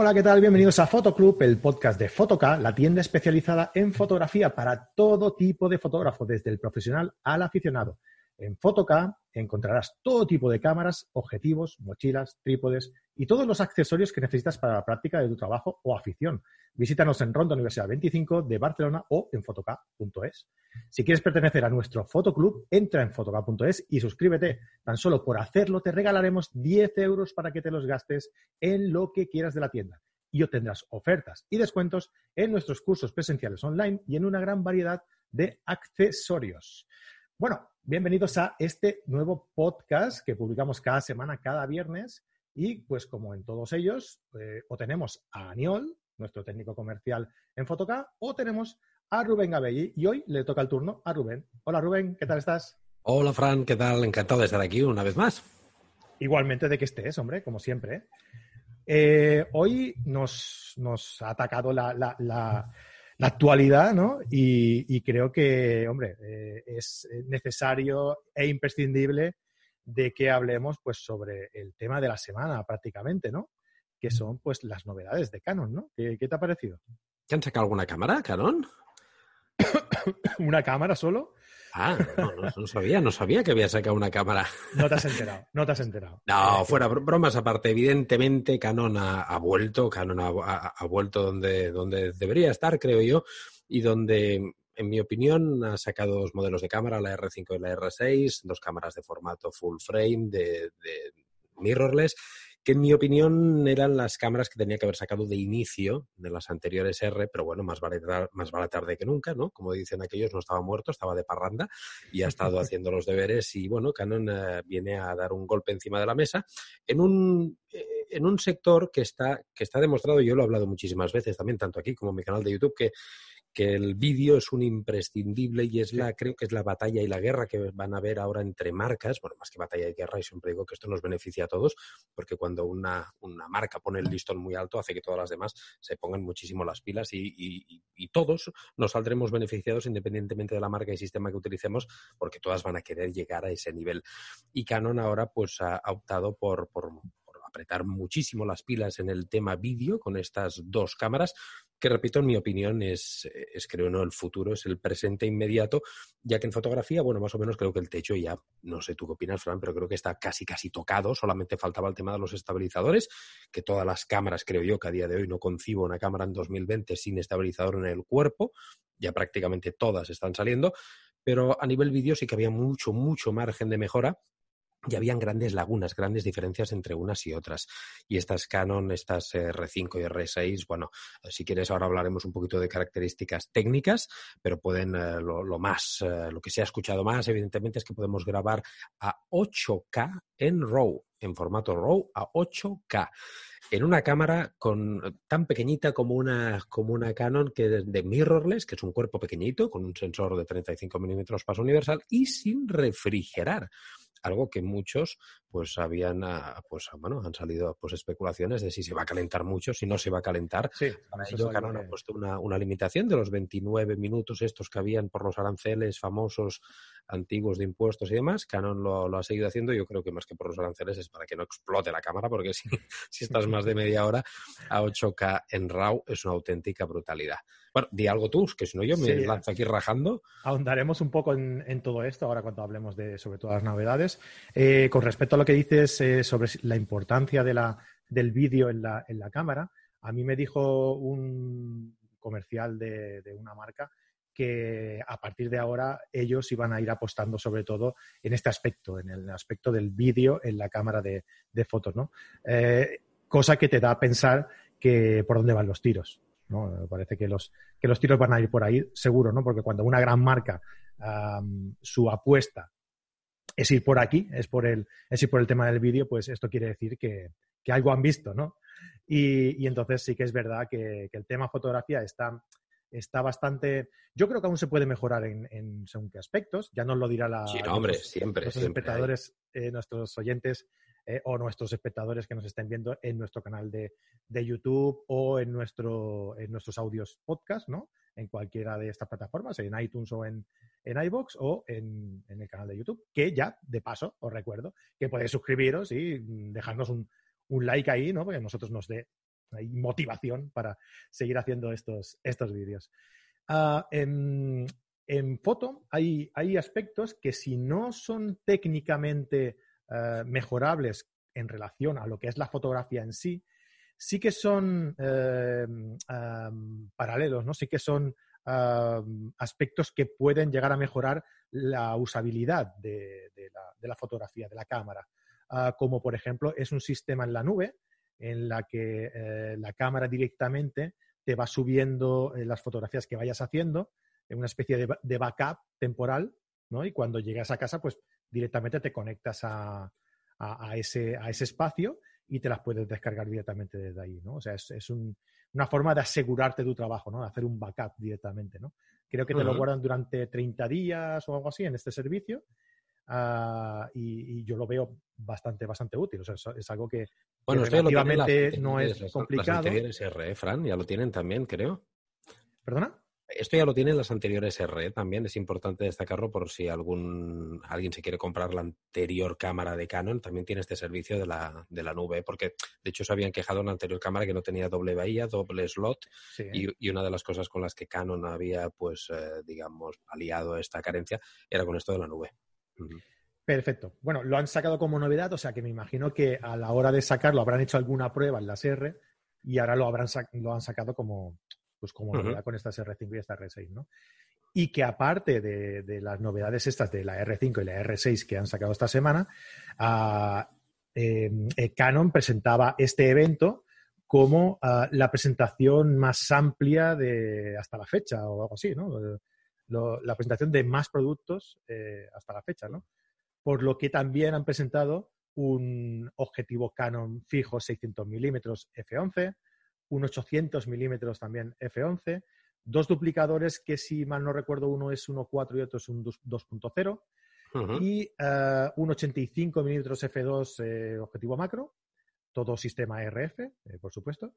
Hola, ¿qué tal? Bienvenidos a Fotoclub, el podcast de Fotoca, la tienda especializada en fotografía para todo tipo de fotógrafo, desde el profesional al aficionado. En Fotoca encontrarás todo tipo de cámaras, objetivos, mochilas, trípodes y todos los accesorios que necesitas para la práctica de tu trabajo o afición. Visítanos en Ronda Universidad 25 de Barcelona o en fotoca.es. Si quieres pertenecer a nuestro fotoclub, entra en fotoca.es y suscríbete. Tan solo por hacerlo te regalaremos 10 euros para que te los gastes en lo que quieras de la tienda y obtendrás ofertas y descuentos en nuestros cursos presenciales online y en una gran variedad de accesorios. Bueno, bienvenidos a este nuevo podcast que publicamos cada semana, cada viernes. Y pues como en todos ellos, eh, o tenemos a Aniol, nuestro técnico comercial en Fotoca, o tenemos a Rubén Gabelli. Y hoy le toca el turno a Rubén. Hola Rubén, ¿qué tal estás? Hola Fran, ¿qué tal? Encantado de estar aquí una vez más. Igualmente de que estés, hombre, como siempre. Eh, hoy nos, ha atacado la la actualidad, ¿no? Y, creo que, hombre, eh, es necesario e imprescindible de que hablemos pues sobre el tema de la semana prácticamente, ¿no? Que son pues las novedades de Canon, ¿no? ¿Qué, te ha parecido? ¿Te han sacado alguna cámara, Canon? ¿Una cámara solo? Ah, no, sabía, no sabía que había sacado una cámara. No te has enterado, no te has enterado. No, fuera bromas aparte, evidentemente Canon ha, vuelto, Canon ha, vuelto donde, donde debería estar, creo yo, y donde, en mi opinión, ha sacado dos modelos de cámara, la R5 y la R6, dos cámaras de formato full frame, de, de mirrorless, que en mi opinión eran las cámaras que tenía que haber sacado de inicio de las anteriores R, pero bueno, más vale, más vale tarde que nunca, ¿no? Como dicen aquellos, no estaba muerto, estaba de parranda y ha estado haciendo los deberes y bueno, Canon eh, viene a dar un golpe encima de la mesa en un, eh, en un sector que está, que está demostrado, yo lo he hablado muchísimas veces también, tanto aquí como en mi canal de YouTube, que que el vídeo es un imprescindible y es la, creo que es la batalla y la guerra que van a haber ahora entre marcas. Bueno, más que batalla y guerra, y siempre digo que esto nos beneficia a todos, porque cuando una, una marca pone el listón muy alto, hace que todas las demás se pongan muchísimo las pilas y, y, todos nos saldremos beneficiados independientemente de la marca y sistema que utilicemos, porque todas van a querer llegar a ese nivel. Y Canon ahora pues ha optado por, por apretar muchísimo las pilas en el tema vídeo con estas dos cámaras, que repito, en mi opinión, es, es creo no el futuro, es el presente inmediato, ya que en fotografía, bueno, más o menos creo que el techo ya, no sé tú qué opinas, Fran, pero creo que está casi, casi tocado, solamente faltaba el tema de los estabilizadores, que todas las cámaras, creo yo, que a día de hoy no concibo una cámara en 2020 sin estabilizador en el cuerpo, ya prácticamente todas están saliendo, pero a nivel vídeo sí que había mucho, mucho margen de mejora y habían grandes lagunas, grandes diferencias entre unas y otras. Y estas Canon, estas R5 y R6, bueno, si quieres ahora hablaremos un poquito de características técnicas, pero pueden, eh, lo, más, eh, lo que se ha escuchado más, evidentemente, es que podemos grabar a 8K en RAW, en formato RAW a 8K en una cámara tan pequeñita como una, como una Canon que de mirrorless, que es un cuerpo pequeñito, con un sensor de 35 milímetros paso universal y sin refrigerar algo que muchos pues habían ah, pues bueno han salido pues especulaciones de si se va a calentar mucho si no se va a calentar. Sí, para ello Canon ha puesto una, una, limitación de los 29 minutos estos que habían por los aranceles famosos antiguos de impuestos y demás Canon lo, ha seguido haciendo. Yo creo que más que por los aranceles es para que no explote la cámara porque si, si estás más de media hora a 8K en RAW es una auténtica brutalidad bueno, di algo tú, que si no yo me lanzo aquí rajando. Ahondaremos un poco en, todo esto ahora cuando hablemos de sobre todas las novedades. Eh, con respecto a lo que dices eh, sobre la importancia de la, del vídeo en la, en la cámara, a mí me dijo un comercial de, una marca que a partir de ahora ellos iban a ir apostando sobre todo en este aspecto, en el aspecto del vídeo en la cámara de, fotos, ¿no? Eh, cosa que te da a pensar que por dónde van los tiros ¿no? Parece que los, que los tiros van a ir por ahí, seguro, ¿no? Porque cuando una gran marca, su apuesta es ir por aquí, es por el, es ir por el tema del vídeo, pues esto quiere decir que, que algo han visto, ¿no? Y, y, entonces sí que es verdad que, que el tema fotografía está, está bastante. Yo creo que aún se puede mejorar en, en según qué aspectos. Ya nos lo dirá la. Sí, no, hombre, siempre. Nuestros espectadores, eh, nuestros oyentes eh, o nuestros espectadores que nos estén viendo en nuestro canal de, de YouTube o en, nuestro, en nuestros audios podcast, ¿no? En cualquiera de estas plataformas, en iTunes o en, en iBox o en, en, el canal de YouTube, que ya, de paso, os recuerdo que podéis suscribiros y dejarnos un, un like ahí, ¿no? Porque a nosotros nos dé motivación para seguir haciendo estos, estos vídeos. Uh, en, en, foto hay, hay aspectos que si no son técnicamente uh, mejorables en relación a lo que es la fotografía en sí, sí que son uh, um, paralelos, ¿no? Sí que son aspectos que pueden llegar a mejorar la usabilidad de, la, fotografía, de la cámara. Ah, como por ejemplo es un sistema en la nube en la que eh, la cámara directamente te va subiendo eh, las fotografías que vayas haciendo en una especie de, de, backup temporal, ¿no? Y cuando llegas a casa, pues directamente te conectas a, a, a, ese, a ese espacio y te las puedes descargar directamente desde ahí, ¿no? O sea, es, es un, una forma de asegurarte tu trabajo, ¿no? De hacer un backup directamente, ¿no? Creo que te uh -huh. lo guardan durante 30 días o algo así en este servicio Uh, y, y, yo lo veo bastante, bastante útil. O sea, es, es algo que, bueno, que relativamente no es complicado. Las Fran, ya lo tienen también, creo. ¿Perdona? Esto ya lo tienen las anteriores R también. Es importante destacarlo por si algún alguien se quiere comprar la anterior cámara de Canon, también tiene este servicio de la, de la nube, porque de hecho se habían quejado en la anterior cámara que no tenía doble bahía, doble slot, sí. y, y, una de las cosas con las que Canon había, pues, eh, digamos, aliado esta carencia era con esto de la nube. Perfecto. Bueno, lo han sacado como novedad, o sea que me imagino que a la hora de sacarlo habrán hecho alguna prueba en las R y ahora lo, habrán lo han sacado como, pues como uh -huh. novedad con estas R5 y esta R6, ¿no? Y que aparte de, de, las novedades estas de la R5 y la R6 que han sacado esta semana, uh, eh, Canon presentaba este evento como uh, la presentación más amplia de hasta la fecha o algo así, ¿no? lo, la presentación de más productos eh, hasta la fecha, ¿no? Por lo que también han presentado un objetivo Canon fijo 600 milímetros f11, un 800 milímetros también f11, dos duplicadores que si mal no recuerdo uno es 1.4 y otro es un 2.0 uh -huh. y uh, un 85 milímetros f2 eh, objetivo macro, todo sistema RF, eh, por supuesto,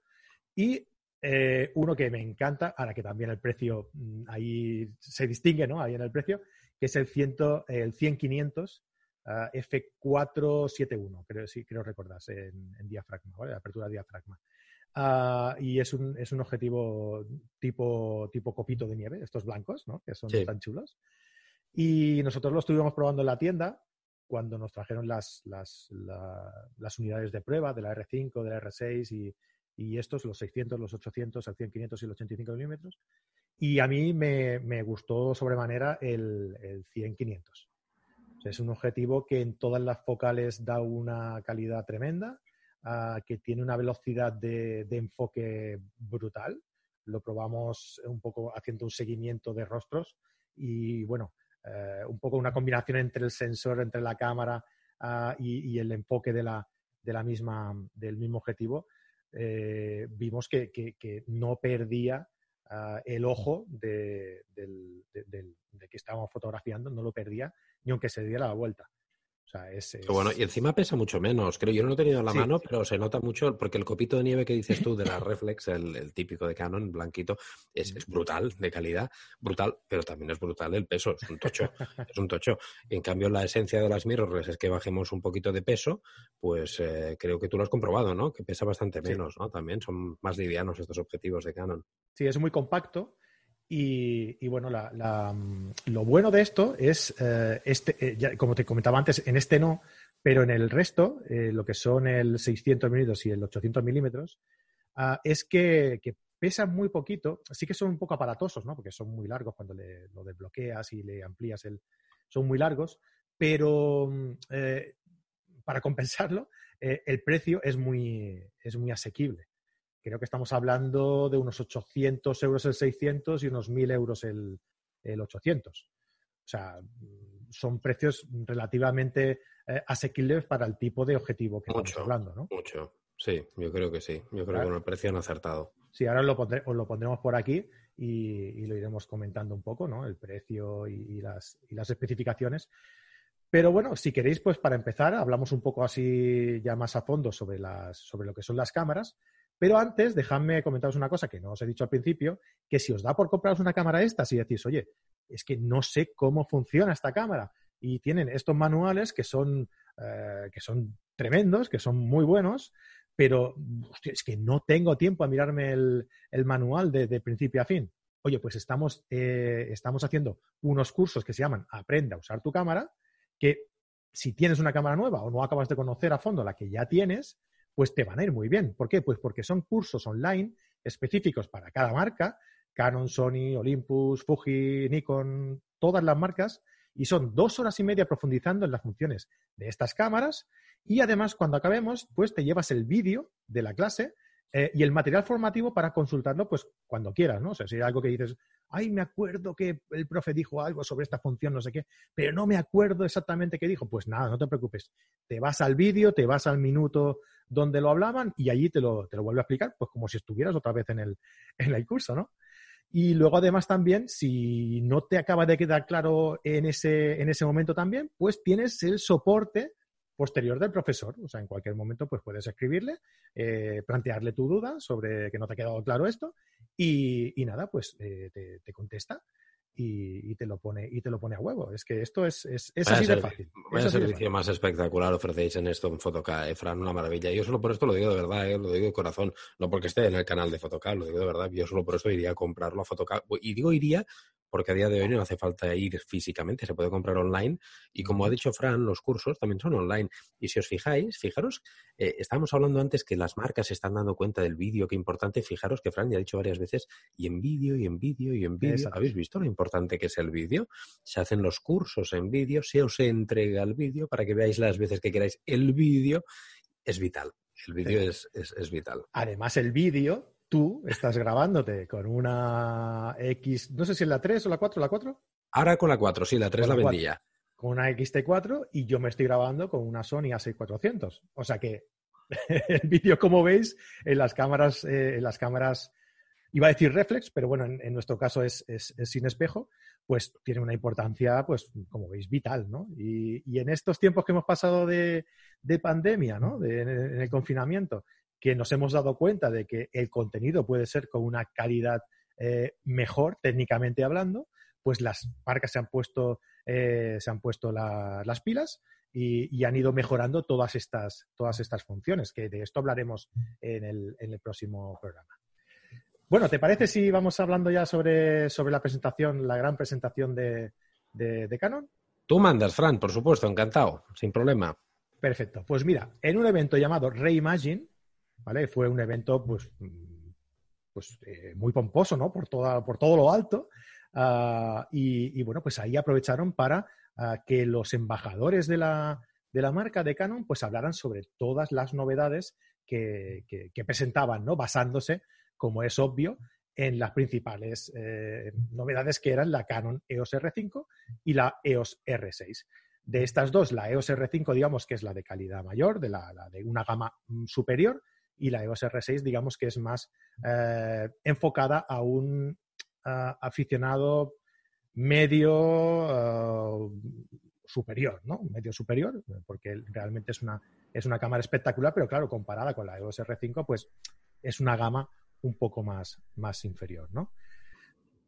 y eh, uno que me encanta, ahora que también el precio mmm, ahí se distingue, ¿no? Ahí en el precio, que es el, ciento, el 100-500 uh, F471, creo, sí, creo recordar, en, en, diafragma, ¿vale? Apertura diafragma. Uh, y es un, es un objetivo tipo, tipo copito de nieve, estos blancos, ¿no? Que son sí. tan chulos. Y nosotros lo estuvimos probando en la tienda cuando nos trajeron las, las, la, las unidades de prueba de la R5, de la R6 y, y estos, los 600, los 800, el 100, 500 y el 85 milímetros. Y a mí me, me gustó sobremanera el, el 100, 500. O sea, es un objetivo que en todas las focales da una calidad tremenda, uh, que tiene una velocidad de, de, enfoque brutal. Lo probamos un poco haciendo un seguimiento de rostros y, bueno, uh, un poco una combinación entre el sensor, entre la cámara uh, y, y, el enfoque de la, de la misma, del mismo objetivo eh, vimos que, que, que, no perdía uh, el ojo de, del, de, de, de, que estábamos fotografiando, no lo perdía ni aunque se diera la vuelta. O sea, es, es... Bueno, y encima pesa mucho menos. Creo, yo no lo he tenido en la sí. mano, pero se nota mucho, porque el copito de nieve que dices tú de la Reflex, el, el típico de Canon, blanquito, es, es, brutal, de calidad, brutal, pero también es brutal el peso, es un tocho, es un tocho. En cambio, la esencia de las mirrorless es que bajemos un poquito de peso, pues eh, creo que tú lo has comprobado, ¿no? Que pesa bastante menos, sí. ¿no? También son más livianos estos objetivos de Canon. Sí, es muy compacto y, bueno, la, lo bueno de esto es, eh, este, eh, como te comentaba antes, en este no, pero en el resto, eh, lo que son el 600 milímetros y el 800 milímetros, uh, es que, que, pesan muy poquito. Sí que son un poco aparatosos, ¿no? Porque son muy largos cuando le, lo desbloqueas y le amplías el... Son muy largos, pero eh, para compensarlo, el precio es muy, es muy asequible. Creo que estamos hablando de unos 800 euros el 600 y unos 1000 euros el, el 800. O sea, son precios relativamente eh, asequibles para el tipo de objetivo que estamos hablando, ¿no? Mucho, sí, yo creo que sí. Yo creo que con el precio han acertado. Sí, ahora lo os lo pondremos por aquí y, lo iremos comentando un poco, ¿no? El precio y, las, y las especificaciones. Pero bueno, si queréis, pues para empezar, hablamos un poco así ya más a fondo sobre, las, sobre lo que son las cámaras. Pero antes, dejadme comentaros una cosa que no os he dicho al principio, que si os da por compraros una cámara esta, si decís, oye, es que no sé cómo funciona esta cámara, y tienen estos manuales que son, eh, que son tremendos, que son muy buenos, pero es que no tengo tiempo a mirarme el, manual de, principio a fin. Oye, pues estamos, eh, estamos haciendo unos cursos que se llaman Aprende a usar tu cámara, que si tienes una cámara nueva o no acabas de conocer a fondo la que ya tienes, pues te van a ir muy bien. ¿Por qué? Pues porque son cursos online específicos para cada marca, Canon, Sony, Olympus, Fuji, Nikon, todas las marcas, y son dos horas y media profundizando en las funciones de estas cámaras y además cuando acabemos, pues te llevas el vídeo de la clase eh, y el material formativo para consultarlo pues cuando quieras, ¿no? O sea, si hay algo que dices, ay, me acuerdo que el profe dijo algo sobre esta función, no sé qué, pero no me acuerdo exactamente qué dijo, pues nada, no te preocupes. Te vas al vídeo, te vas al minuto donde lo hablaban y allí te lo, te lo vuelve a explicar, pues como si estuvieras otra vez en el, en el curso, ¿no? Y luego, además, también, si no te acaba de quedar claro en ese, en ese momento también, pues tienes el soporte posterior del profesor. O sea, en cualquier momento pues puedes escribirle, eh, plantearle tu duda sobre que no te ha quedado claro esto y, nada, pues eh, te, contesta y, te lo pone y te lo pone a huevo. Es que esto es, es, así de fácil. Vaya servicio más espectacular ofrecéis en esto en Fotoca, Efran, una maravilla. Yo solo por esto lo digo de verdad, eh, lo digo de corazón, no porque esté en el canal de Fotoca, lo digo de verdad. Yo solo por eso iría a comprarlo a Fotoca. Y digo iría porque a día de hoy no hace falta ir físicamente, se puede comprar online y como ha dicho Fran, los cursos también son online. Y si os fijáis, fijaros, eh, estábamos hablando antes que las marcas se están dando cuenta del vídeo, qué importante, fijaros que Fran ya ha dicho varias veces, y en vídeo, y en vídeo, y en vídeo, ¿habéis visto lo importante que es el vídeo? Se hacen los cursos en vídeo, se os entrega el vídeo para que veáis las veces que queráis el vídeo, es vital. El vídeo es, es vital. Además, el vídeo tú estás grabándote con una X, no sé si es la 3 o la 4, la 4. Ahora con la 4, sí, la 3 la, vendía. Con una XT4 y yo me estoy grabando con una Sony A6400. O sea que el vídeo, como veis, en las cámaras, eh, en las cámaras, iba a decir reflex, pero bueno, en, nuestro caso es, sin espejo, pues tiene una importancia, pues, como veis, vital, ¿no? Y, en estos tiempos que hemos pasado de, pandemia, ¿no? en el confinamiento, que nos hemos dado cuenta de que el contenido puede ser con una calidad eh, mejor técnicamente hablando, pues las marcas se han puesto, eh, se han puesto las pilas y, han ido mejorando todas estas, todas estas funciones, que de esto hablaremos en el, próximo programa. Bueno, ¿te parece si vamos hablando ya sobre, sobre la presentación, la gran presentación de, de Canon? Tú mandas, Fran, por supuesto, encantado, sin problema. Perfecto. Pues mira, en un evento llamado Reimagine, Fue un evento, pues, pues eh, muy pomposo, ¿no? Por, toda, por todo lo alto. Ah, y, bueno, pues ahí aprovecharon para ah, que los embajadores de la, de la, marca de Canon pues hablaran sobre todas las novedades que, que, presentaban, ¿no? Basándose, como es obvio, en las principales eh, novedades que eran la Canon EOS R5 y la EOS R6. De estas dos, la EOS R5, digamos que es la de calidad mayor, de, la de una gama mm, superior, y la EOS R6 digamos que es más eh, enfocada a un aficionado medio eh, superior, ¿no? Medio superior, porque realmente es una, es una cámara espectacular, pero claro, comparada con la EOS R5, pues es una gama un poco más, más inferior, ¿no?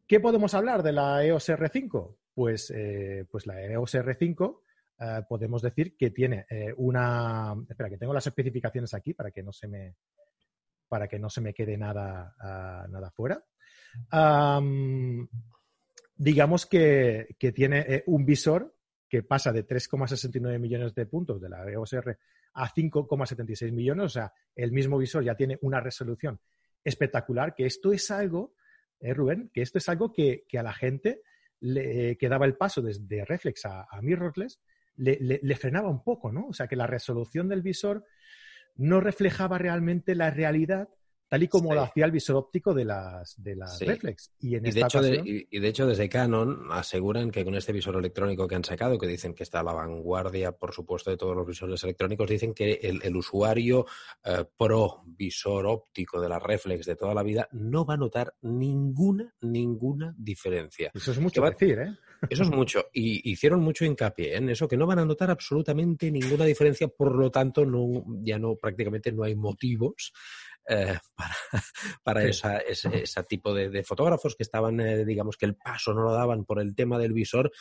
¿Qué podemos hablar de la EOS R5? Pues, eh, pues la EOS R5 eh, podemos decir que tiene eh, una. Espera, que tengo las especificaciones aquí para que no se me, para que no se me quede nada, ah, nada fuera. digamos que, tiene eh, un visor que pasa de 3,69 millones de puntos de la EOS R a 5,76 millones, o sea, el mismo visor ya tiene una resolución espectacular, que esto es algo, Rubén, que esto es algo que, a la gente le, que daba el paso desde reflex a, a mirrorless, le, frenaba un poco, ¿no? O sea, que la resolución del visor no reflejaba realmente la realidad tal y como lo hacía el visor óptico de las, de las reflex. Y, en de hecho, y, de hecho, desde Canon aseguran que con este visor electrónico que han sacado, que dicen que está a la vanguardia, por supuesto, de todos los visores electrónicos, dicen que el, usuario eh, pro visor óptico de la reflex de toda la vida no va a notar ninguna, ninguna diferencia. Eso es mucho decir, ¿eh? Eso es mucho. Y hicieron mucho hincapié en eso, que no van a notar absolutamente ninguna diferencia, por lo tanto, no, ya no, prácticamente no hay motivos eh, para, para esa, ese, tipo de, fotógrafos que estaban, eh, digamos que el paso no lo daban por el tema del visor,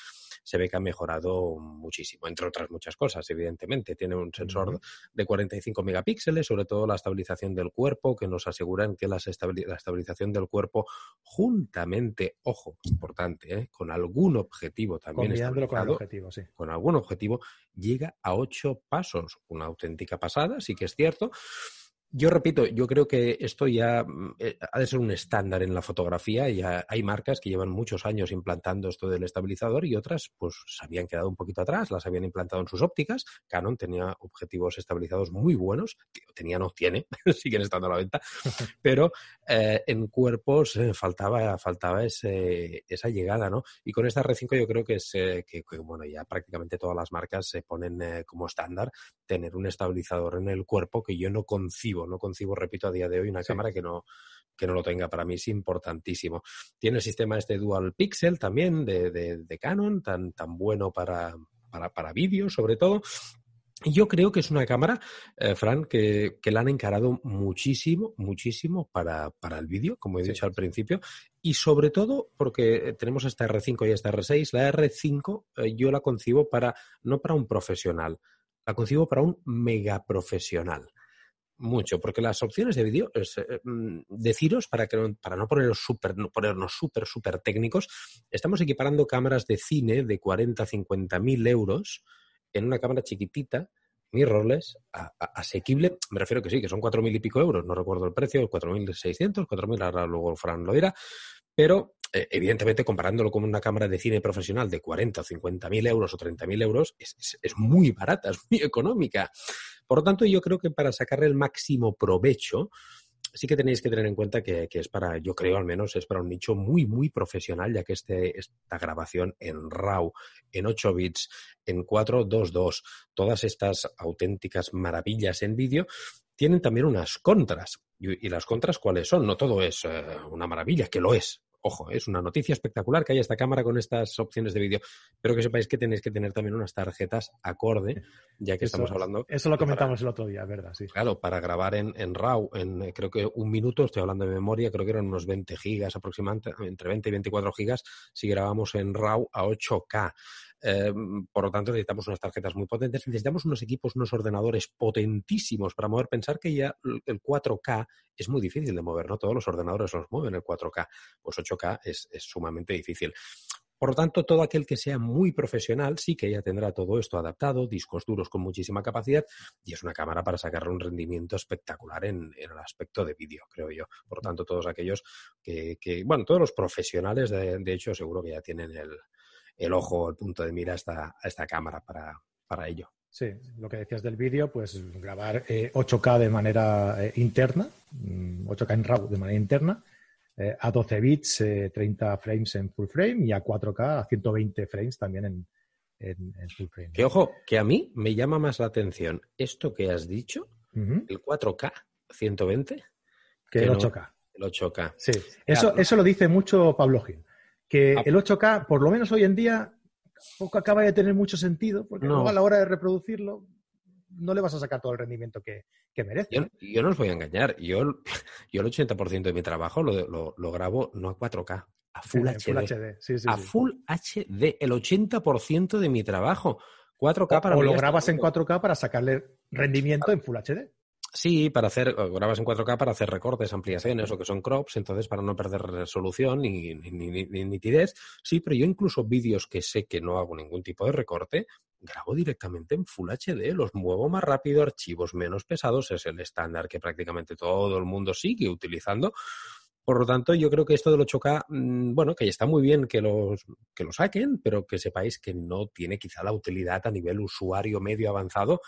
se ve que ha mejorado muchísimo, entre otras muchas cosas, evidentemente. Tiene un sensor de 45 megapíxeles, sobre todo la estabilización del cuerpo, que nos aseguran que la, estabilización del cuerpo, juntamente, ojo, importante, ¿eh? con algún objetivo también. con objetivo, sí. Con algún objetivo, llega a ocho pasos. Una auténtica pasada, sí que es cierto. Yo repito, yo creo que esto ya mm, eh, ha de ser un estándar en la fotografía. Ya hay marcas que llevan muchos años implantando esto del estabilizador y otras pues se habían quedado un poquito atrás, las habían implantado en sus ópticas. Canon tenía objetivos estabilizados muy buenos, tenía no tiene, siguen estando a la venta, pero eh, en cuerpos eh, faltaba, faltaba ese, esa llegada, ¿no? Y con esta R5 yo creo que es que, bueno, ya prácticamente todas las marcas se ponen como estándar tener un estabilizador en el cuerpo que yo no concibo no concibo, repito, a día de hoy una cámara que no, que no lo tenga. Para mí es importantísimo. Tiene el sistema este Dual Pixel también de, de, Canon, tan, tan bueno para, para, para vídeo sobre todo. Y yo creo que es una cámara, eh, Fran, que, que, la han encarado muchísimo, muchísimo para, para el vídeo, como he dicho al principio, y sobre todo porque tenemos esta R5 y esta R6. La R5 eh, yo la concibo para, no para un profesional, la concibo para un mega profesional mucho, porque las opciones de vídeo, eh, mm, deciros, para, que, para no ponernos súper ponernos super, súper técnicos, estamos equiparando cámaras de cine de 40, 50 mil euros en una cámara chiquitita, mirrorless, asequible, me refiero que sí, que son cuatro mil y pico euros, no recuerdo el precio, cuatro mil seiscientos, cuatro mil, ahora luego Fran lo dirá, pero evidentemente comparándolo con una cámara de cine profesional de 40 o 50 mil euros o 30 mil euros, es, es, muy barata, es muy económica. Por lo tanto, yo creo que para sacarle el máximo provecho, sí que tenéis que tener en cuenta que, es para, yo creo al menos, es para un nicho muy, muy profesional, ya que este, esta grabación en RAW, en 8 bits, en 422, todas estas auténticas maravillas en vídeo, tienen también unas contras. ¿Y, las contras cuáles son? No todo es eh, una maravilla, que lo es, ojo, es una noticia espectacular que haya esta cámara con estas opciones de vídeo, pero que sepáis que tenéis que tener también unas tarjetas acorde, ya que estamos hablando. Eso lo comentamos el otro día, ¿verdad? Sí. Claro, para grabar en, en RAW, en creo que un minuto, estoy hablando de memoria, creo que eran unos 20 gigas aproximadamente, entre 20 y 24 gigas, si grabamos en RAW a 8K. Eh, por lo tanto, necesitamos unas tarjetas muy potentes, necesitamos unos equipos, unos ordenadores potentísimos para mover. Pensar que ya el 4K es muy difícil de mover, ¿no? Todos los ordenadores los mueven el 4K, pues 8K es, sumamente difícil. Por lo tanto, todo aquel que sea muy profesional sí que ya tendrá todo esto adaptado, discos duros con muchísima capacidad y es una cámara para sacarle un rendimiento espectacular en, el aspecto de vídeo, creo yo. Por lo tanto, todos aquellos que, bueno, todos los profesionales, de hecho, seguro que ya tienen el, el ojo, el punto de mira a esta, a esta cámara para, para ello. Sí, lo que decías del vídeo, pues grabar 8K eh, de manera eh, interna, 8K mm, en RAW de manera interna, eh, a 12 bits, 30 frames en full frame y a 4K a 120 frames también en, en, full frame. Que ojo, que a mí me llama más la atención esto que has dicho, el 4K 120, que, el 8K. el 8K. Sí, eso, eso lo dice mucho Pablo Gil que ah. el 8K, por lo menos hoy en día, poco acaba de tener mucho sentido, porque luego a la hora de reproducirlo no le vas a sacar todo el rendimiento que, merece. Yo, no os voy a engañar, yo, yo el 80% de mi trabajo lo, lo, grabo no a 4K, a Full HD. a Full HD, el 80% de mi trabajo. 4K para o lo grabas en 4K para sacarle rendimiento en Full HD. Sí, para hacer, grabas en 4K para hacer recortes, ampliaciones o que son crops, entonces para no perder resolución ni, ni, nitidez. Sí, pero yo incluso vídeos que sé que no hago ningún tipo de recorte, grabo directamente en Full HD, los muevo más rápido, archivos menos pesados, es el estándar que prácticamente todo el mundo sigue utilizando. Por lo tanto, yo creo que esto del 8K, mm, bueno, que está muy bien que, los, que lo saquen, pero que sepáis que no tiene quizá la utilidad a nivel usuario medio avanzado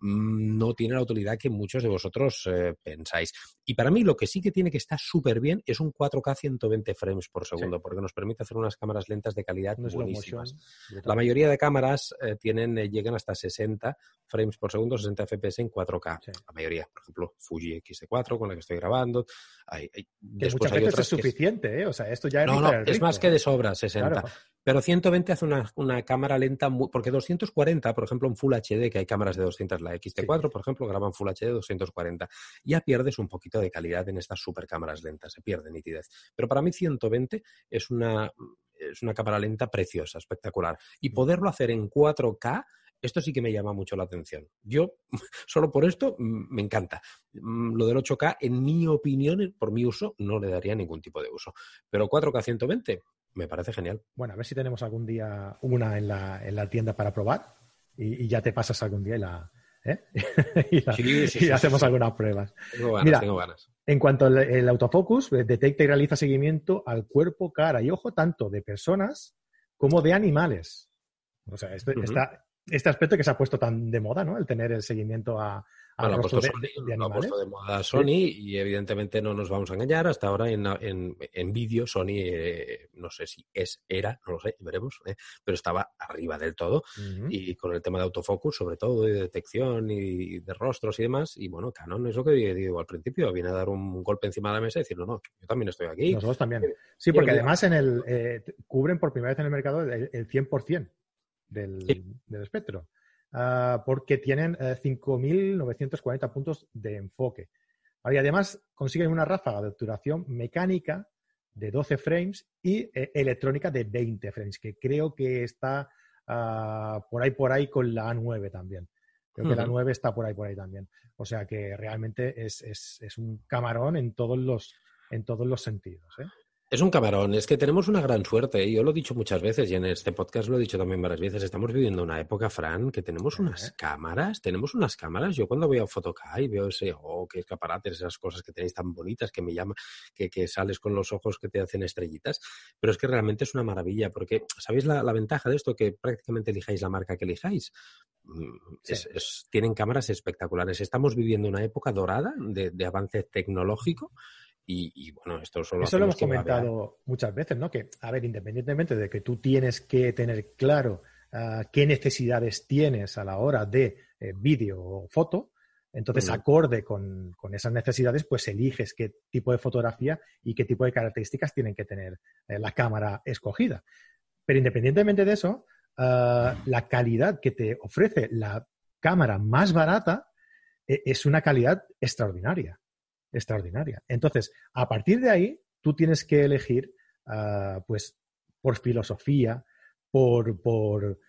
no tiene la utilidad que muchos de vosotros eh, pensáis. Y para mí lo que sí que tiene que estar súper bien es un 4K 120 frames por segundo, porque nos permite hacer unas cámaras lentas de calidad buenísimas. La mayoría de cámaras eh, tienen, eh, llegan hasta 60 frames por segundo, 60 FPS en 4K. La mayoría, por ejemplo, Fuji X-T4 con la que estoy grabando. Hay, muchas veces es suficiente, ¿eh? O sea, esto ya es No, no, es más que de sobra, 60. Pero 120 hace una, una cámara lenta, muy, porque 240, por ejemplo, en Full HD, que hay cámaras de 200, la XT4, por ejemplo, graban Full HD 240. Ya pierdes un poquito de calidad en estas super cámaras lentas, se pierde nitidez. Pero para mí 120 es una, es una cámara lenta preciosa, espectacular. Y poderlo hacer en 4K esto sí que me llama mucho la atención. Yo, solo por esto, me encanta. Mm, lo del 8K, en mi opinión, por mi uso, no le daría ningún tipo de uso. Pero 4K 120, me parece genial. Bueno, a ver si tenemos algún día una en la, en la tienda para probar y, ya te pasas algún día y la, ¿eh? y, hacemos algunas pruebas. Tengo ganas, tengo ganas. En cuanto al autofocus, eh, detecta y realiza seguimiento al cuerpo, cara y ojo tanto de personas como de animales. O sea, este, este aspecto que se ha puesto tan de moda, ¿no? El tener el seguimiento a, lo ha puesto, de, moda Sony y evidentemente no nos vamos a engañar. Hasta ahora en, en, vídeo Sony, eh, no sé si es, era, no lo sé, veremos, eh, pero estaba arriba del todo. Y con el tema de autofocus, sobre todo de detección y de rostros y demás. Y bueno, Canon es lo que digo al principio, viene a dar un golpe encima de la mesa y decir, no, no, yo también estoy aquí. Nosotros también. Sí, porque además en el eh, cubren por primera vez en el mercado el, el 100% del, del espectro. Ah, porque tienen 5.940 eh, puntos de enfoque. Y además consiguen una ráfaga de obturación mecánica de 12 frames y eh, electrónica de 20 frames, que creo que está ah, por ahí, por ahí con la A9 también. Creo que la 9 está por ahí, por ahí también. O sea que realmente es, es, es un camarón en todos los, en todos los sentidos. ¿eh? Es un camarón, es que tenemos una gran suerte. Yo lo he dicho muchas veces y en este podcast lo he dicho también varias veces. Estamos viviendo una época, Fran, que tenemos unas cámaras, tenemos unas cámaras. Yo cuando voy a Photocá y veo ese, oh, qué escaparates, esas cosas que tenéis tan bonitas, que me llaman, que, que, sales con los ojos que te hacen estrellitas. Pero es que realmente es una maravilla, porque ¿sabéis la, ventaja de esto? Que prácticamente elijáis la marca que elijáis. Mm, tienen cámaras espectaculares. Estamos viviendo una época dorada de, de avance tecnológico y, bueno, esto solo Eso lo hemos comentado muchas veces, ¿no? Que, a ver, independientemente de que tú tienes que tener claro ah, qué necesidades tienes a la hora de eh, vídeo o foto, entonces, acorde con, esas necesidades, pues eliges qué tipo de fotografía y qué tipo de características tienen que tener eh, la cámara escogida. Pero independientemente de eso, ah, la calidad que te ofrece la cámara más barata eh, es una calidad extraordinaria extraordinaria. Entonces, a partir de ahí, tú tienes que elegir, ah, pues, por filosofía, por, por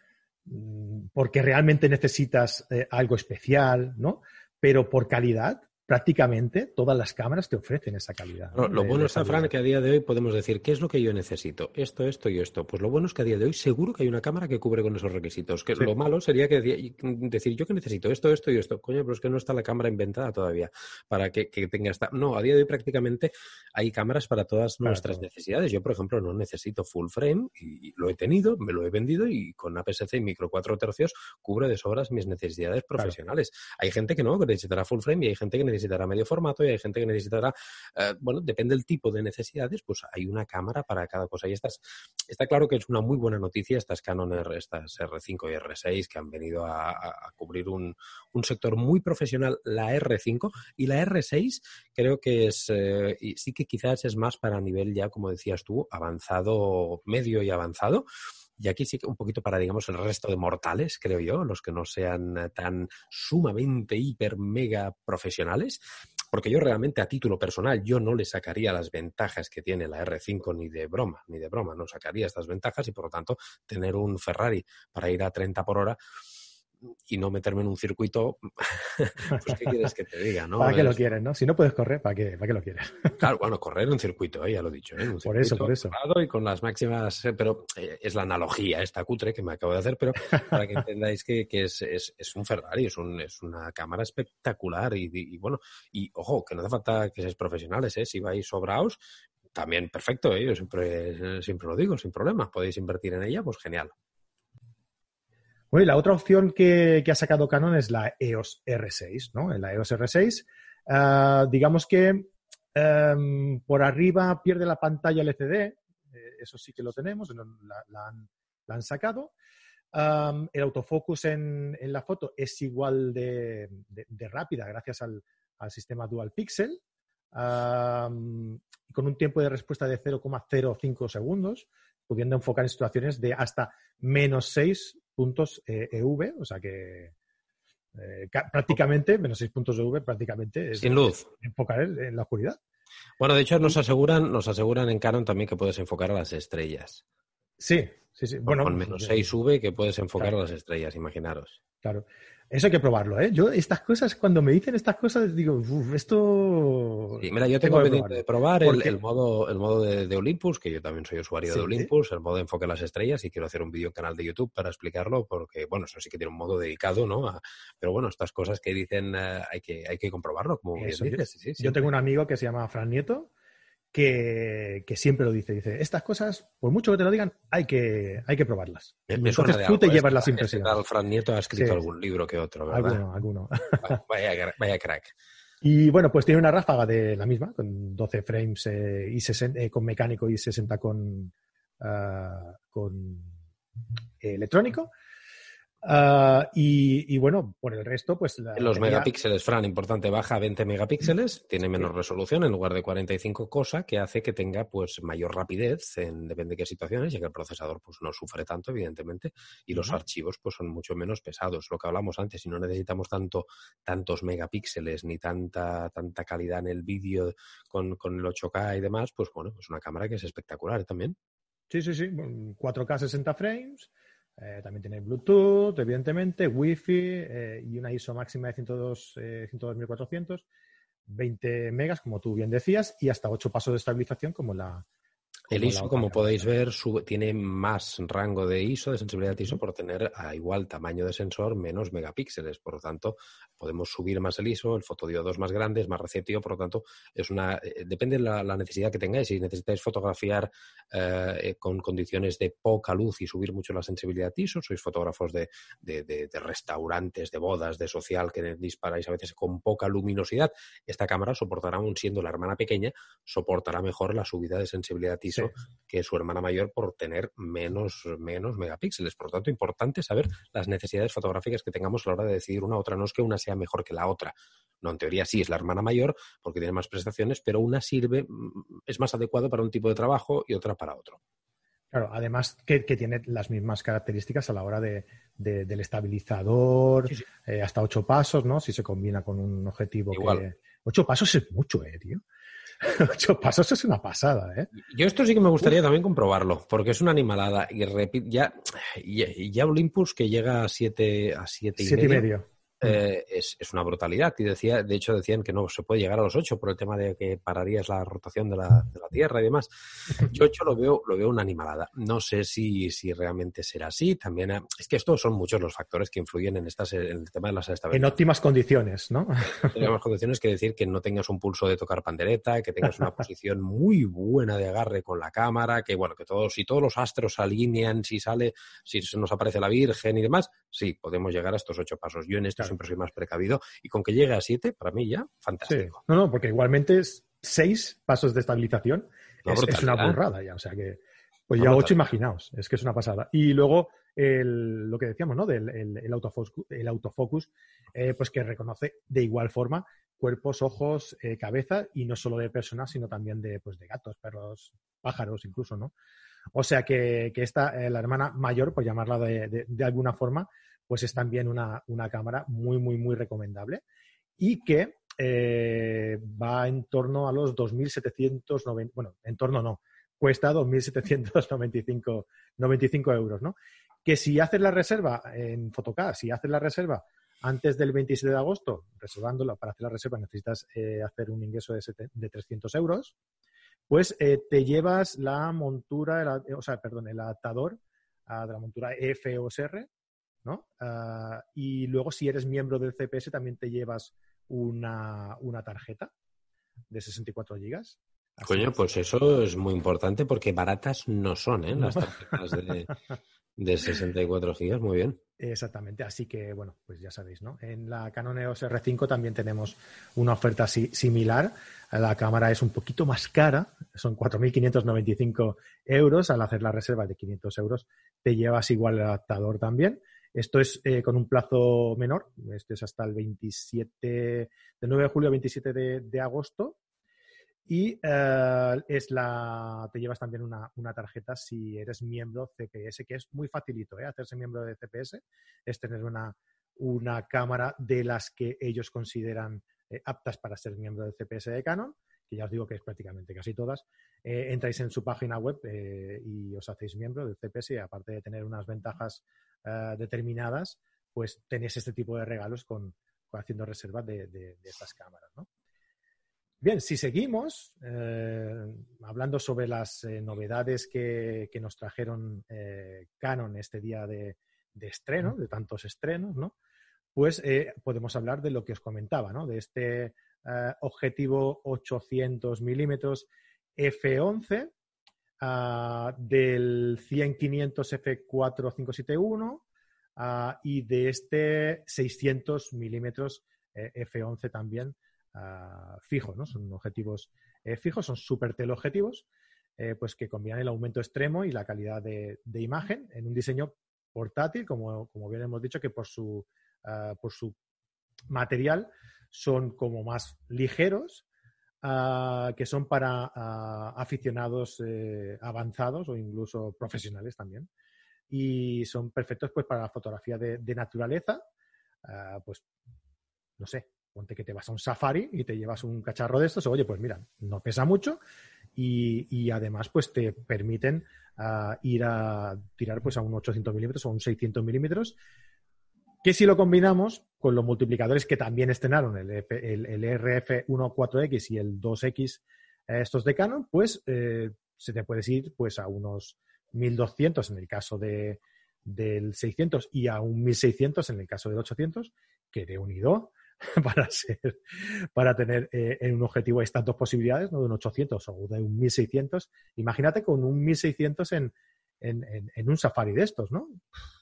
mm, porque realmente necesitas eh, algo especial, ¿no? Pero por calidad, prácticamente todas las cámaras te ofrecen esa calidad. lo bueno está, Fran, que a día de hoy podemos decir, ¿qué es lo que yo necesito? Esto, esto y esto. Pues lo bueno es que a día de hoy seguro que hay una cámara que cubre con esos requisitos. Que Lo malo sería que decir, yo que necesito esto, esto y esto. Coño, pero es que no está la cámara inventada todavía para que, tenga esta... No, a día de hoy prácticamente hay cámaras para todas nuestras necesidades. Yo, por ejemplo, no necesito full frame y lo he tenido, me lo he vendido y con APS-C y micro 4 tercios cubre de sobras mis necesidades profesionales. Hay gente que no, que necesitará full frame y hay gente que necesita necesitará medio formato y hay gente que necesitará, eh, bueno, depende del tipo de necesidades, pues hay una cámara para cada cosa. Y estas, está claro que es una muy buena noticia estas Canon R, estas R5 y R6 que han venido a, cubrir un, sector muy profesional, la R5 y la R6 creo que es, eh, y sí que quizás es más para nivel ya, como decías tú, avanzado, medio y avanzado. Y aquí sí que un poquito para, digamos, el resto de mortales, creo yo, los que no sean eh, tan sumamente, hiper, mega profesionales, porque yo realmente a título personal yo no le sacaría las ventajas que tiene la R5 ni de broma, ni de broma, no sacaría estas ventajas y por lo tanto tener un Ferrari para ir a 30 por hora y no meterme en un circuito, pues ¿qué quieres que te diga? ¿no? ¿Para qué lo quieres, no? Si no puedes correr, ¿para qué, ¿para qué lo quieres? claro, bueno, correr en un circuito, ¿eh? ya lo he dicho. ¿eh? por eso, por eso. Y con las máximas, eh, pero eh, es la analogía esta cutre que me acabo de hacer, pero para que entendáis que, que es, es, es, un Ferrari, es, un, es una cámara espectacular y, y, bueno, y ojo, que no hace falta que seáis profesionales, ¿eh? si vais sobraos, también perfecto, ¿eh? yo siempre, siempre lo digo, sin problema, podéis invertir en ella, pues genial. La otra opción que, ha sacado Canon es la EOS R6, ¿no? La EOS R6, ah, digamos que em, por arriba pierde la pantalla LCD, eh, eso sí que lo tenemos, la, han, sacado. el autofocus en, la foto es igual de, rápida gracias al, sistema Dual Pixel, con un tiempo de respuesta de 0,05 segundos, pudiendo enfocar en situaciones de hasta menos 6 puntos EV, eh, e o sea que eh, prácticamente, menos 6 puntos EV, prácticamente es Sin luz. enfocar en la oscuridad. Bueno, de hecho nos aseguran, nos aseguran en Canon también que puedes enfocar a las estrellas. Sí, sí, sí. Bueno, con menos 6V que puedes enfocar a las estrellas, imaginaros. Claro. Eso hay que probarlo, ¿eh? Yo estas cosas, cuando me dicen estas cosas, digo, esto... Sí, mira, yo tengo, pendiente de probar el, modo, el modo de, Olympus, que yo también soy usuario de Olympus, el modo de enfoque a las estrellas, y quiero hacer un vídeo canal de YouTube para explicarlo, porque, bueno, eso sí que tiene un modo dedicado, ¿no? pero bueno, estas cosas que dicen eh, hay, que, hay que comprobarlo, como bien dices. yo tengo un amigo que se llama Fran Nieto, que, siempre lo dice. Dice, estas cosas, por mucho que te lo digan, hay que, hay que probarlas. Entonces tú te llevas las impresiones. Fran Nieto ha escrito algún libro que otro, ¿verdad? Alguno, alguno. Vaya, crack. Y bueno, pues tiene una ráfaga de la misma, con 12 frames eh, y 60, eh, con mecánico y 60 con, uh, con electrónico. Ah, y, bueno, por el resto, pues... Los megapíxeles, Fran, importante, baja a 20 megapíxeles, tiene menos resolución en lugar de 45, cosa que hace que tenga pues mayor rapidez en depende de qué situaciones, ya que el procesador pues no sufre tanto, evidentemente, y los archivos pues son mucho menos pesados. Lo que hablamos antes, si no necesitamos tanto, tantos megapíxeles ni tanta, tanta calidad en el vídeo con, con el 8K y demás, pues bueno, es una cámara que es espectacular también. Sí, sí, sí, 4K 60 frames, eh, también tiene Bluetooth, evidentemente, Wi-Fi eh, y una ISO máxima de 102, 102.400, 20 megas, como tú bien decías, y hasta 8 pasos de estabilización como la, el ISO, como podéis ver, tiene más rango de ISO, de sensibilidad de ISO, por tener a igual tamaño de sensor menos megapíxeles. Por lo tanto, podemos subir más el ISO, el fotodiodo es más grande, es más receptivo, por lo tanto, es una eh, depende de la, necesidad que tengáis. Si necesitáis fotografiar eh, con condiciones de poca luz y subir mucho la sensibilidad de ISO, sois fotógrafos de, de, restaurantes, de bodas, de social, que disparáis a veces con poca luminosidad, esta cámara soportará, aún siendo la hermana pequeña, soportará mejor la subida de sensibilidad ISO que su hermana mayor por tener menos, menos megapíxeles. Por lo tanto, importante saber las necesidades fotográficas que tengamos a la hora de decidir una otra. No es que una sea mejor que la otra. No, en teoría sí es la hermana mayor porque tiene más prestaciones, pero una sirve, mm, es más adecuado para un tipo de trabajo y otra para otro. Claro, además que, tiene las mismas características a la hora de, del estabilizador, eh, hasta ocho pasos, ¿no? Si se combina con un objetivo que... Ocho pasos es mucho, eh, tío. Ocho pasos es una pasada, ¿eh? Yo esto sí que me gustaría también comprobarlo, porque es una animalada. Y ya, ya, Olympus que llega a siete, a siete y medio. Eh, es, una brutalidad. Y decía, de hecho, decían que no se puede llegar a los 8 por el tema de que pararías la rotación de la, de la Tierra y demás. Yo 8 lo veo, lo veo una animalada. No sé si, si realmente será así. También eh, es que estos son muchos los factores que influyen en estas en el tema de las estabilidades. En óptimas condiciones, ¿no? En óptimas condiciones que decir que no tengas un pulso de tocar pandereta, que tengas una posición muy buena de agarre con la cámara, que bueno, que todos, si todos los astros alinean, si sale, si se nos aparece la Virgen y demás, sí, podemos llegar a estos ocho pasos. Yo en esto siempre soy más precavido y con que llegue a siete, para mí ya, fantástico. No, no, porque igualmente es seis pasos de estabilización es, una burrada ya, o sea que, pues ya ocho imaginaos, es que es una pasada. Y luego lo que decíamos, ¿no? Del el, autofocus, el autofocus eh, pues que reconoce de igual forma cuerpos, ojos, eh, cabeza y no solo de personas, sino también de, pues, de gatos, perros, pájaros incluso, ¿no? O sea que, esta, eh, la hermana mayor, por llamarla de, alguna forma, pues es también una, cámara muy, muy, muy recomendable y que eh, va en torno a los 2.790, bueno, en torno no, cuesta 2.795 95 euros, ¿no? Que si haces la reserva en Photocard, si haces la reserva antes del 27 de agosto, reservándola, para hacer la reserva necesitas eh, hacer un ingreso de, de 300 euros, pues eh, te llevas la montura, o sea, perdón, el adaptador ah, de la montura EOS R, ¿no? Ah, y luego, si eres miembro del CPS, también te llevas una, tarjeta de 64 gigas. Coño, pues eso es muy importante porque baratas no son, ¿eh? Las tarjetas de, de 64 gigas, muy bien. Exactamente, así que bueno, pues ya sabéis, ¿no? En la Canon EOS R5 también tenemos una oferta similar. La cámara es un poquito más cara, son 4.595 euros. Al hacer la reserva de 500 euros, te llevas igual el adaptador también. Esto es eh, con un plazo menor, este es hasta el 27, del 9 de julio al 27 de agosto, y eh, es la, te llevas también una, tarjeta si eres miembro CPS, que es muy facilito, ¿eh? hacerse miembro de CPS, es tener una, una cámara de las que ellos consideran eh, aptas para ser miembro del CPS de Canon, que ya os digo que es prácticamente casi todas. Eh, entráis en su página web y os hacéis miembro del CPS y aparte de tener unas ventajas determinadas, pues tenéis este tipo de regalos con, haciendo reservas de, de estas cámaras. ¿no? Bien, si seguimos eh, hablando sobre las eh, novedades que, nos trajeron eh, Canon este día de, estreno, de tantos estrenos, ¿no? Pues podemos hablar de lo que os comentaba, ¿no? De este objetivo 800 milímetros F11, ah, del 100-500 F4571 ah, y de este 600 milímetros F11 también fijos, ¿no? Son objetivos eh, fijos, son super teleobjetivos, eh, pues que combinan el aumento extremo y la calidad de, imagen en un diseño portátil, como, bien hemos dicho, que por su, ah, por su material son como más ligeros, ah, que son para ah, aficionados eh, avanzados o incluso profesionales también. Y son perfectos pues para la fotografía de naturaleza, pues no sé, Que te vas a un safari y te llevas un cacharro de estos, oye, pues mira, no pesa mucho y, además pues te permiten ah, ir a tirar pues a un 800 milímetros o un 600 milímetros, que si lo combinamos con los multiplicadores que también estrenaron, el, el, RF14X y el 2X, eh, estos de Canon, pues eh, se te puedes ir pues a unos 1200 en el caso de, del 600 y a un 1600 en el caso del 800, que de unido para ser, para tener eh, en un objetivo hay tantas posibilidades, ¿no? De un 800 o de un 1600. Imagínate con un 1600 en, en, en un Safari de estos, ¿no?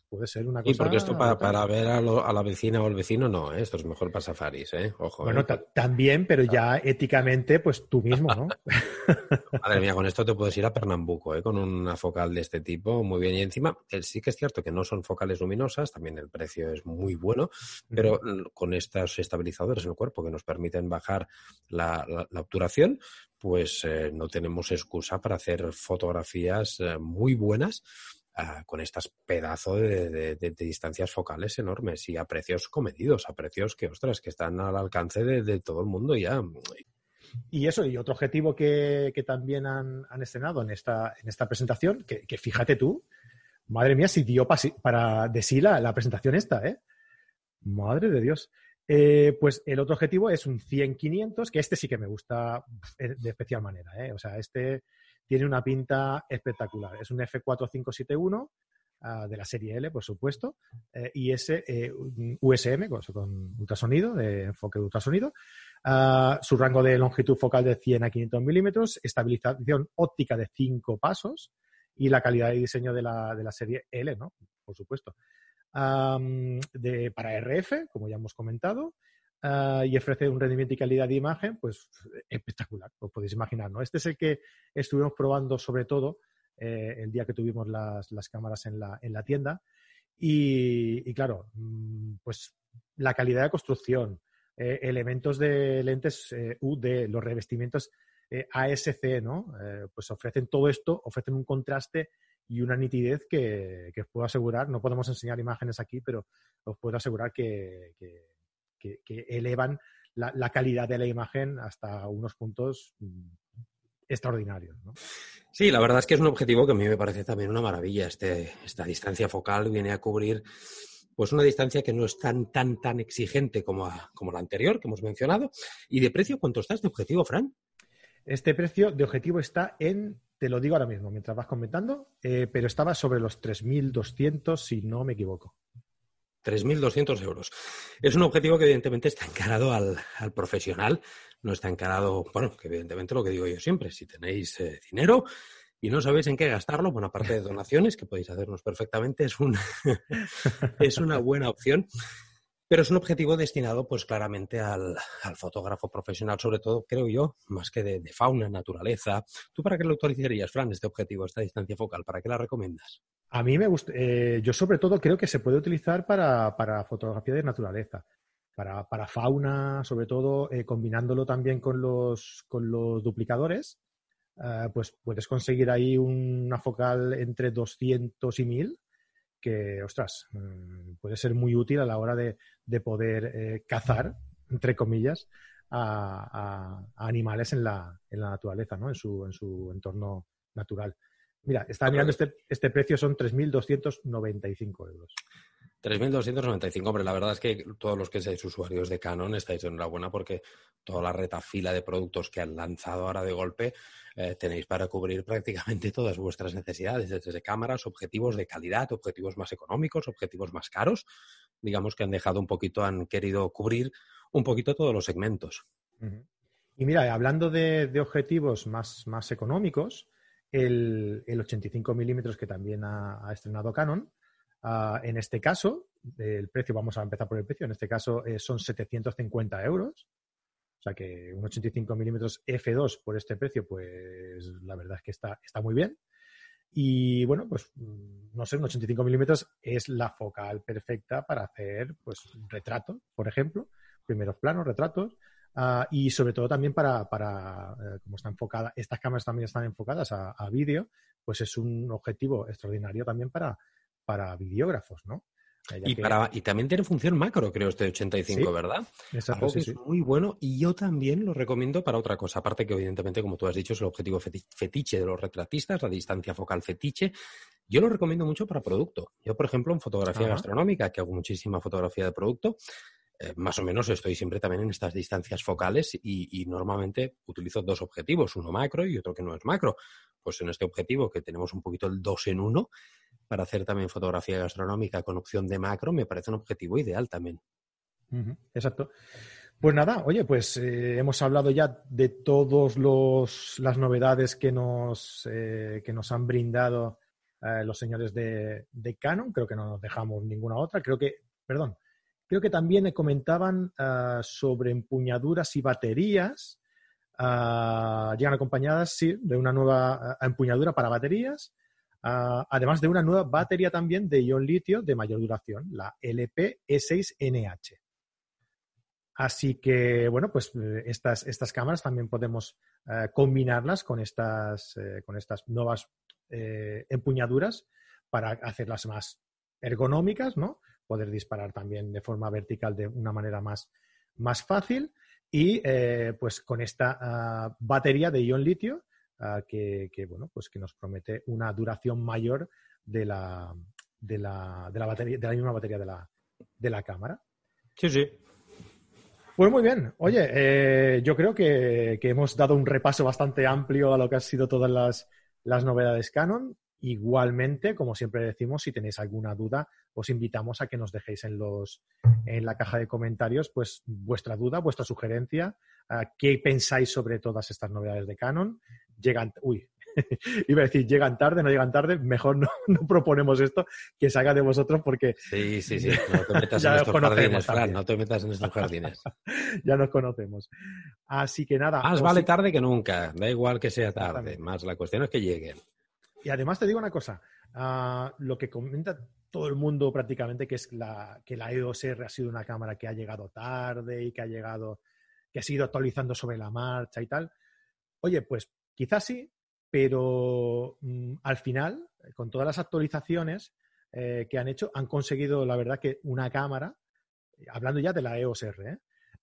Puede ser una cosa. Y porque esto para, para ver a, la vecina o el vecino, no, ¿eh? esto es mejor para safaris, ¿eh? Ojo. Bueno, ¿eh? también, pero ya éticamente, pues tú mismo, ¿no? Madre mía, con esto te puedes ir a Pernambuco, ¿eh? Con una focal de este tipo, muy bien. Y encima, sí que es cierto que no son focales luminosas, también el precio es muy bueno, pero con estos estabilizadores en el cuerpo que nos permiten bajar la, obturación, pues eh, no tenemos excusa para hacer fotografías muy buenas con estas pedazos de, distancias focales enormes y a precios comedidos, a precios que, ostras, que están al alcance de, todo el mundo ya. Y eso, y otro objetivo que, también han, estrenado en esta, en esta presentación, que, fíjate tú, madre mía, si dio para de sí la, presentación esta, ¿eh? Madre de Dios. Eh, pues el otro objetivo es un 100-500, que este sí que me gusta de especial manera, ¿eh? O sea, este tiene una pinta espectacular. Es un F4571 ah, de la serie L, por supuesto, eh, y ese eh, USM con, ultrasonido, de enfoque de ultrasonido. Ah, su rango de longitud focal de 100 a 500 milímetros, estabilización óptica de 5 pasos y la calidad de diseño de la, de la serie L, ¿no? Por supuesto. de, para RF, como ya hemos comentado, Ah, y ofrece un rendimiento y calidad de imagen, pues espectacular, os podéis imaginar, ¿no? Este es el que estuvimos probando sobre todo eh, el día que tuvimos las, cámaras en la, en la tienda. Y, claro, mm, pues la calidad de construcción, eh, elementos de lentes eh, UD, los revestimientos ASC, ¿no? pues ofrecen todo esto, ofrecen un contraste y una nitidez que, os puedo asegurar, no podemos enseñar imágenes aquí, pero os puedo asegurar que que, elevan la, calidad de la imagen hasta unos puntos mm, extraordinarios. Sí, la verdad es que es un objetivo que a mí me parece también una maravilla. Este, esta distancia focal viene a cubrir pues una distancia que no es tan, tan, tan exigente como, como la anterior que hemos mencionado. ¿Y de precio cuánto está este objetivo, Fran? Este precio de objetivo está en, te lo digo ahora mismo mientras vas comentando, eh, pero estaba sobre los 3.200 si no me equivoco. 3.200 euros. Es un objetivo que evidentemente está encarado al, profesional, no está encarado, bueno, que evidentemente lo que digo yo siempre, si tenéis eh, dinero, y no sabéis en qué gastarlo, bueno, aparte de donaciones, que podéis hacernos perfectamente, es una, es una buena opción. Pero es un objetivo destinado, pues claramente al, fotógrafo profesional, sobre todo, creo yo, más que de, fauna, naturaleza. ¿Tú para qué lo utilizarías, Fran, este objetivo, esta distancia focal? ¿Para qué la recomiendas? A mí me gusta, eh, yo sobre todo creo que se puede utilizar para, fotografía de naturaleza, para, fauna, sobre todo eh, combinándolo también con los, con los duplicadores, eh, pues puedes conseguir ahí una focal entre 200 y 1000 que, ostras, mm, puede ser muy útil a la hora de, poder eh, cazar, entre comillas, a, animales en la, en la, naturaleza, ¿no? en, su, en su entorno natural. Mira, está mirando este, este precio, son 3.295 euros. 3.295, hombre, la verdad es que todos los que seáis usuarios de Canon estáis en enhorabuena porque toda la retafila de productos que han lanzado ahora de golpe eh, tenéis para cubrir prácticamente todas vuestras necesidades, desde cámaras, objetivos de calidad, objetivos más económicos, objetivos más caros. Digamos que han dejado un poquito, han querido cubrir un poquito todos los segmentos. Y mira, hablando de, objetivos más, más económicos, el, 85 milímetros que también ha estrenado Canon, Ah, en este caso, el precio, vamos a empezar por el precio, en este caso eh, son 750 euros. O sea que un 85 milímetros F2 por este precio, pues la verdad es que está, está muy bien. Y bueno, pues no sé, un 85 milímetros es la focal perfecta para hacer pues retratos, por ejemplo, primeros planos, retratos, ah, y sobre todo también para, para eh, como está enfocada, estas cámaras también están enfocadas a, a vídeo, pues es un objetivo extraordinario también para, para videógrafos, ¿no? Y, para, y también tiene función macro, creo, este 85, ¿verdad? Exacto, sí, es muy bueno y yo también lo recomiendo para otra cosa. Aparte que, evidentemente, como tú has dicho, es el objetivo fetiche de los retratistas, la distancia focal fetiche. Yo lo recomiendo mucho para producto. Yo, por ejemplo, en fotografía gastronómica, que hago muchísima fotografía de producto, eh, más o menos estoy siempre también en estas distancias focales y, normalmente utilizo dos objetivos, uno macro y otro que no es macro. Pues en este objetivo, que tenemos un poquito el dos en uno, para hacer también fotografía gastronómica con opción de macro, me parece un objetivo ideal también. exacto. Pues nada, oye, pues eh, hemos hablado ya de todas las novedades que nos, eh, que nos han brindado eh, los señores de, Canon. Creo que no nos dejamos ninguna otra. Creo que, perdón, creo que también comentaban sobre empuñaduras y baterías. llegan acompañadas, de una nueva empuñadura para baterías Ah, además de una nueva batería también de ion litio de mayor duración, la LP-E6NH. Así que, bueno, pues eh, estas, estas cámaras también podemos eh, combinarlas con estas, eh, con estas nuevas empuñaduras para hacerlas más ergonómicas, ¿no? Poder disparar también de forma vertical de una manera más, más fácil y pues con esta ah, batería de ion litio que, bueno, pues que nos promete una duración mayor de la, de la, de la, batería, de la misma batería de la, de la cámara. Sí, sí. Pues muy bien. Oye, eh, yo creo que, hemos dado un repaso bastante amplio a lo que han sido todas las, las novedades Canon. Igualmente, como siempre decimos, si tenéis alguna duda, os invitamos a que nos dejéis en, los, en la caja de comentarios pues, vuestra duda, vuestra sugerencia, qué pensáis sobre todas estas novedades de Canon. Llegan, uy, iba a decir, llegan tarde, no llegan tarde, mejor no, proponemos esto, que salga de vosotros porque... Sí, sí, sí, no te metas en estos jardines, Fran, no te metas en estos jardines. ya nos conocemos. Así que nada... Más vale tarde que nunca, da igual que sea tarde, más la cuestión es que lleguen. Y además te digo una cosa, ah, lo que comenta todo el mundo prácticamente que es la, que la EOS R ha sido una cámara que ha llegado tarde y que ha llegado, que ha sido actualizando sobre la marcha y tal. Oye, pues quizás sí, pero mm, al final, con todas las actualizaciones eh, que han hecho, han conseguido, la verdad, que una cámara, hablando ya de la EOS R, ¿eh?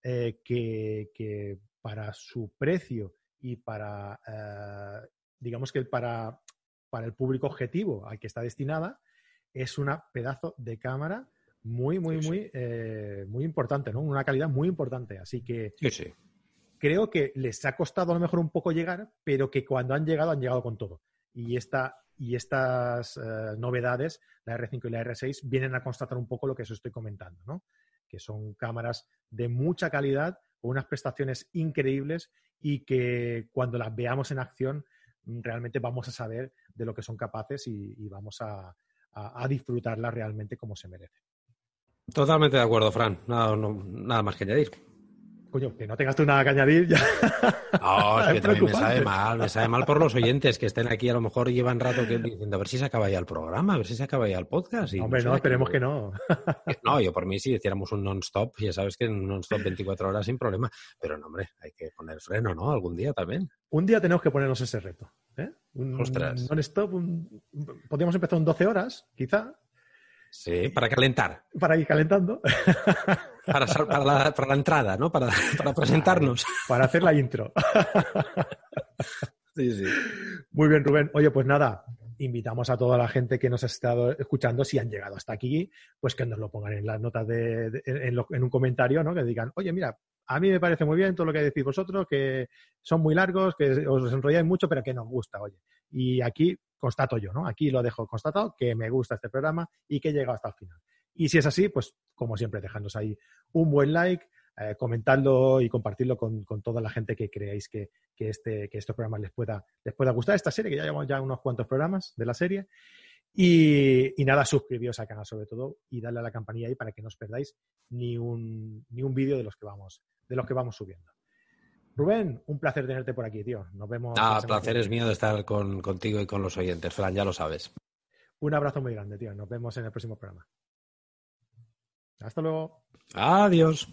Eh, que, para su precio y para, digamos que para para el público objetivo al que está destinada, es una pedazo de cámara muy, muy, muy, eh, muy importante, ¿no? Una calidad muy importante. Así que creo que les ha costado a lo mejor un poco llegar, pero que cuando han llegado, han llegado con todo. Y, esta, y estas eh, novedades, la R5 y la R6, vienen a constatar un poco lo que os estoy comentando, ¿no? Que son cámaras de mucha calidad, con unas prestaciones increíbles y que cuando las veamos en acción realmente vamos a saber de lo que son capaces y, vamos a, disfrutarla realmente como se merece. Totalmente de acuerdo, Fran. nada más que añadir. Coño, que no tengas tú nada que añadir ya. No, es que también me sabe mal, me sabe mal por los oyentes que estén aquí, a lo mejor llevan rato que diciendo a ver si se acaba ya el programa, a ver si se acaba ya el podcast. Hombre, no, esperemos que no. No, yo por mí si hiciéramos un non-stop, ya sabes que un non-stop 24 horas sin problema, pero no, hombre, hay que poner freno, ¿no? Algún día también. Un día tenemos que ponernos ese reto. ¿eh? Un non-stop, podríamos empezar un 12 horas, quizá, Sí, para calentar. Para ir calentando. Para, para, la, entrada, ¿no? Para, para presentarnos. Para hacer la intro. Sí, sí. Muy bien, Rubén. Oye, pues nada, invitamos a toda la gente que nos ha estado escuchando, si han llegado hasta aquí, pues que nos lo pongan en las notas de, en, un comentario, ¿no? Que digan, oye, mira, a mí me parece muy bien todo lo que decís vosotros, que son muy largos, que os enrolláis mucho, pero que nos gusta, oye. Y aquí constato yo, ¿no? Aquí lo dejo constatado, que me gusta este programa y que he llegado hasta el final. Y si es así, pues como siempre, dejadnos ahí un buen like, eh, comentadlo y compartirlo con, toda la gente que creáis que, este, que estos programas les pueda, les pueda gustar. Esta serie, que ya llevamos ya unos cuantos programas de la serie. Y, nada, suscribíos al canal sobre todo y darle a la campanilla ahí para que no os perdáis ni un, ni un vídeo de los que vamos, de los que vamos subiendo. Rubén, un placer tenerte por aquí, tío. Nos vemos. Ah, placer es mío de estar contigo y con los oyentes, Fran, ya lo sabes. Un abrazo muy grande, tío. Nos vemos en el próximo programa. Hasta luego. Adiós.